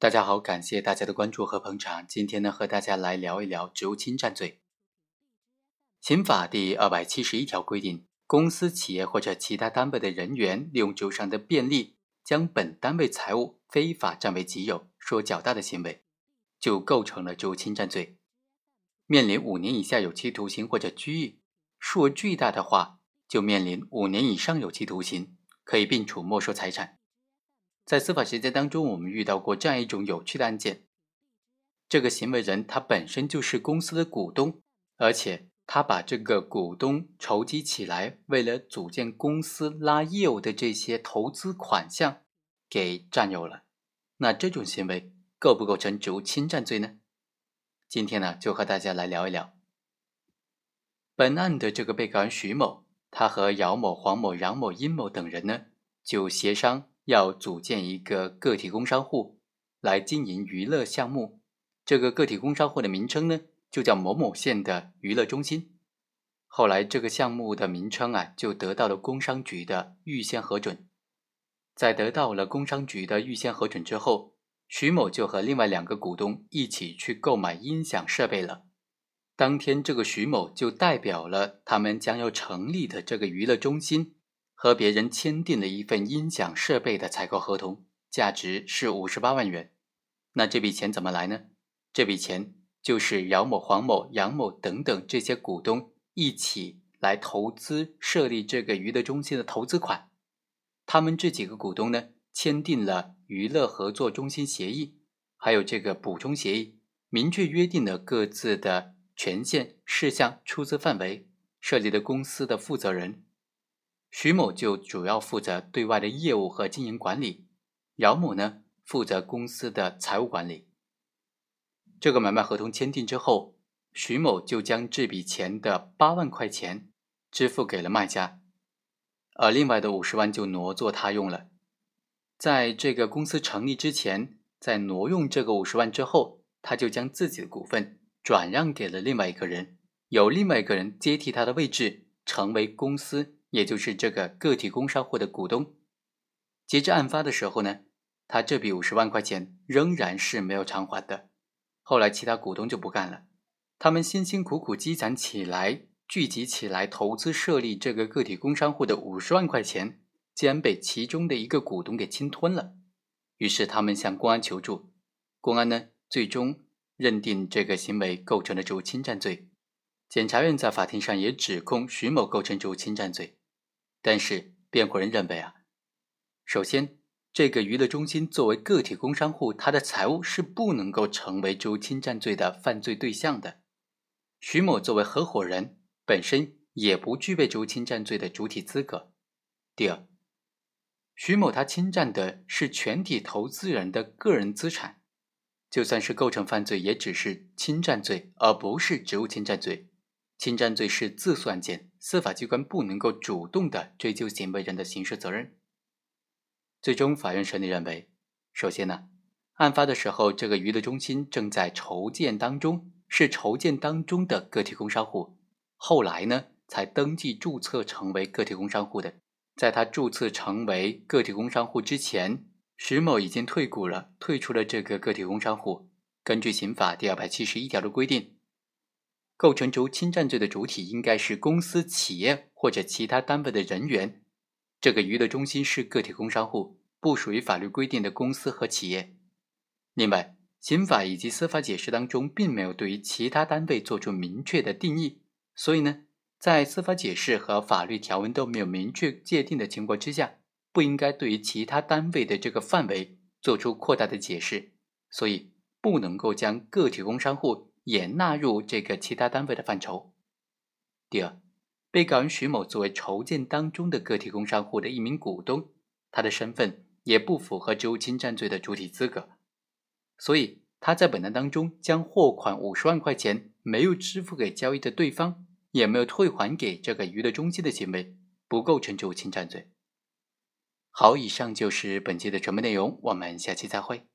大家好，感谢大家的关注和捧场。今天呢，和大家来聊一聊职务侵占罪。刑法第二百七十一条规定，公司、企业或者其他单位的人员利用职务上的便利，将本单位财物非法占为己有，数额较大的行为，就构成了职务侵占罪，面临五年以下有期徒刑或者拘役；数额巨大的话，就面临五年以上有期徒刑，可以并处没收财产。在司法实践当中，我们遇到过这样一种有趣的案件：这个行为人他本身就是公司的股东，而且他把这个股东筹集起来为了组建公司拉业务的这些投资款项给占有了。那这种行为构不构成职务侵占罪呢？今天呢，就和大家来聊一聊。本案的这个被告人徐某，他和姚某、黄某、杨某、殷某等人呢，就协商。要组建一个个体工商户来经营娱乐项目，这个个体工商户的名称呢，就叫某某县的娱乐中心。后来这个项目的名称啊，就得到了工商局的预先核准。在得到了工商局的预先核准之后，徐某就和另外两个股东一起去购买音响设备了。当天，这个徐某就代表了他们将要成立的这个娱乐中心。和别人签订了一份音响设备的采购合同，价值是五十八万元。那这笔钱怎么来呢？这笔钱就是姚某、黄某、杨某等等这些股东一起来投资设立这个娱乐中心的投资款。他们这几个股东呢，签订了娱乐合作中心协议，还有这个补充协议，明确约定了各自的权限、事项、出资范围、设立的公司的负责人。徐某就主要负责对外的业务和经营管理，姚某呢负责公司的财务管理。这个买卖合同签订之后，徐某就将这笔钱的八万块钱支付给了卖家，而另外的五十万就挪作他用了。在这个公司成立之前，在挪用这个五十万之后，他就将自己的股份转让给了另外一个人，由另外一个人接替他的位置，成为公司。也就是这个个体工商户的股东，截至案发的时候呢，他这笔五十万块钱仍然是没有偿还的。后来其他股东就不干了，他们辛辛苦苦积攒起来、聚集起来投资设立这个个体工商户的五十万块钱，竟然被其中的一个股东给侵吞了。于是他们向公安求助，公安呢最终认定这个行为构成了职务侵占罪。检察院在法庭上也指控徐某构成职务侵占罪。但是辩护人认为啊，首先，这个娱乐中心作为个体工商户，它的财物是不能够成为职务侵占罪的犯罪对象的。徐某作为合伙人，本身也不具备职务侵占罪的主体资格。第二，徐某他侵占的是全体投资人的个人资产，就算是构成犯罪，也只是侵占罪，而不是职务侵占罪。侵占罪是自诉案件，司法机关不能够主动的追究行为人的刑事责任。最终，法院审理认为，首先呢，案发的时候，这个娱乐中心正在筹建当中，是筹建当中的个体工商户，后来呢，才登记注册成为个体工商户的。在他注册成为个体工商户之前，石某已经退股了，退出了这个个体工商户。根据刑法第二百七十一条的规定。构成职务侵占罪的主体应该是公司、企业或者其他单位的人员。这个娱乐中心是个体工商户，不属于法律规定的公司和企业。另外，刑法以及司法解释当中并没有对于其他单位做出明确的定义，所以呢，在司法解释和法律条文都没有明确界定的情况之下，不应该对于其他单位的这个范围做出扩大的解释，所以不能够将个体工商户。也纳入这个其他单位的范畴。第二，被告人徐某作为筹建当中的个体工商户的一名股东，他的身份也不符合职务侵占罪的主体资格，所以他在本案当中将货款五十万块钱没有支付给交易的对方，也没有退还给这个娱乐中心的行为，不构成职务侵占罪。好，以上就是本期的全部内容，我们下期再会。